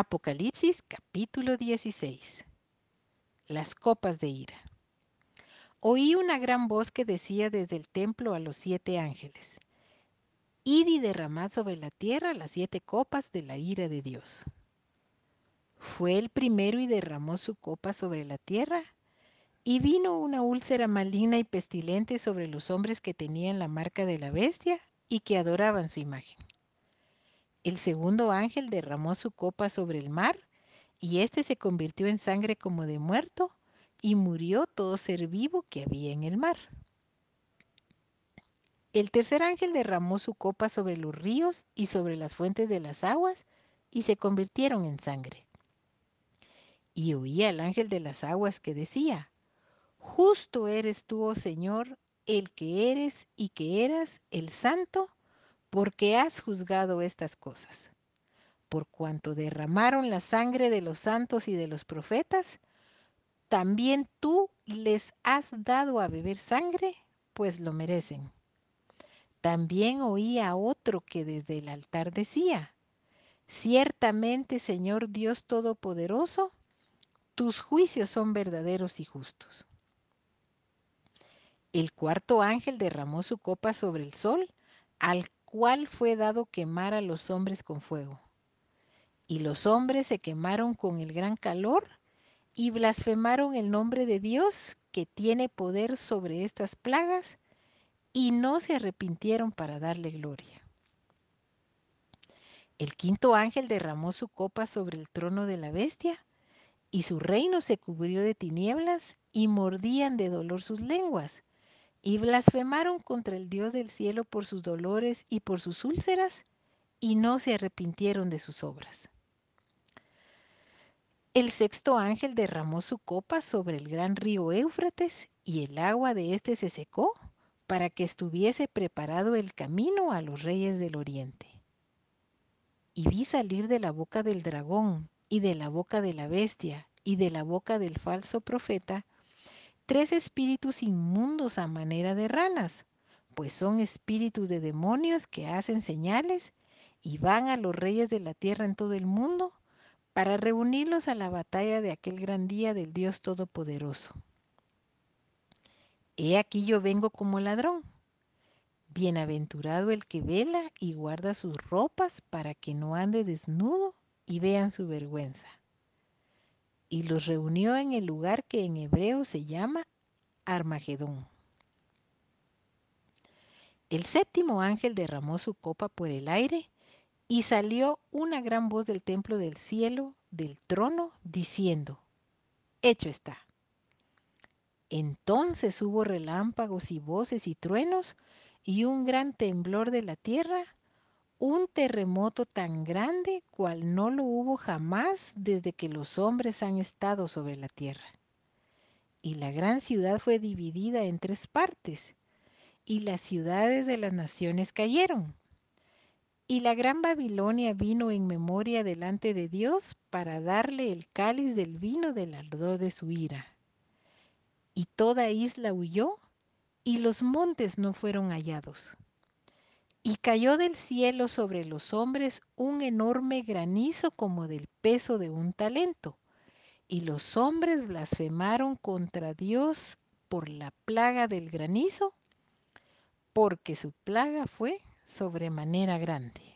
Apocalipsis capítulo 16. Las copas de ira. Oí una gran voz que decía desde el templo a los siete ángeles, Id y derramad sobre la tierra las siete copas de la ira de Dios. Fue el primero y derramó su copa sobre la tierra, y vino una úlcera maligna y pestilente sobre los hombres que tenían la marca de la bestia y que adoraban su imagen. El segundo ángel derramó su copa sobre el mar, y éste se convirtió en sangre como de muerto, y murió todo ser vivo que había en el mar. El tercer ángel derramó su copa sobre los ríos y sobre las fuentes de las aguas, y se convirtieron en sangre. Y oí al ángel de las aguas que decía, Justo eres tú, oh Señor, el que eres y que eras el santo, porque has juzgado estas cosas. Por cuanto derramaron la sangre de los santos y de los profetas, también tú les has dado a beber sangre, pues lo merecen. También oí a otro que desde el altar decía, Ciertamente, Señor Dios Todopoderoso, tus juicios son verdaderos y justos. El cuarto ángel derramó su copa sobre el sol, al cual fue dado quemar a los hombres con fuego. Y los hombres se quemaron con el gran calor y blasfemaron el nombre de Dios que tiene poder sobre estas plagas y no se arrepintieron para darle gloria. El quinto ángel derramó su copa sobre el trono de la bestia y su reino se cubrió de tinieblas y mordían de dolor sus lenguas y blasfemaron contra el Dios del cielo por sus dolores y por sus úlceras, y no se arrepintieron de sus obras. El sexto ángel derramó su copa sobre el gran río Éufrates, y el agua de éste se secó, para que estuviese preparado el camino a los reyes del oriente. Y vi salir de la boca del dragón, y de la boca de la bestia, y de la boca del falso profeta, tres espíritus inmundos a manera de ranas, pues son espíritus de demonios que hacen señales y van a los reyes de la tierra en todo el mundo para reunirlos a la batalla de aquel gran día del Dios Todopoderoso. He aquí yo vengo como ladrón. Bienaventurado el que vela y guarda sus ropas para que no ande desnudo y vean su vergüenza y los reunió en el lugar que en hebreo se llama Armagedón. El séptimo ángel derramó su copa por el aire y salió una gran voz del templo del cielo, del trono, diciendo, Hecho está. Entonces hubo relámpagos y voces y truenos y un gran temblor de la tierra un terremoto tan grande cual no lo hubo jamás desde que los hombres han estado sobre la tierra. Y la gran ciudad fue dividida en tres partes, y las ciudades de las naciones cayeron. Y la gran Babilonia vino en memoria delante de Dios para darle el cáliz del vino del ardor de su ira. Y toda isla huyó, y los montes no fueron hallados. Y cayó del cielo sobre los hombres un enorme granizo como del peso de un talento. Y los hombres blasfemaron contra Dios por la plaga del granizo, porque su plaga fue sobremanera grande.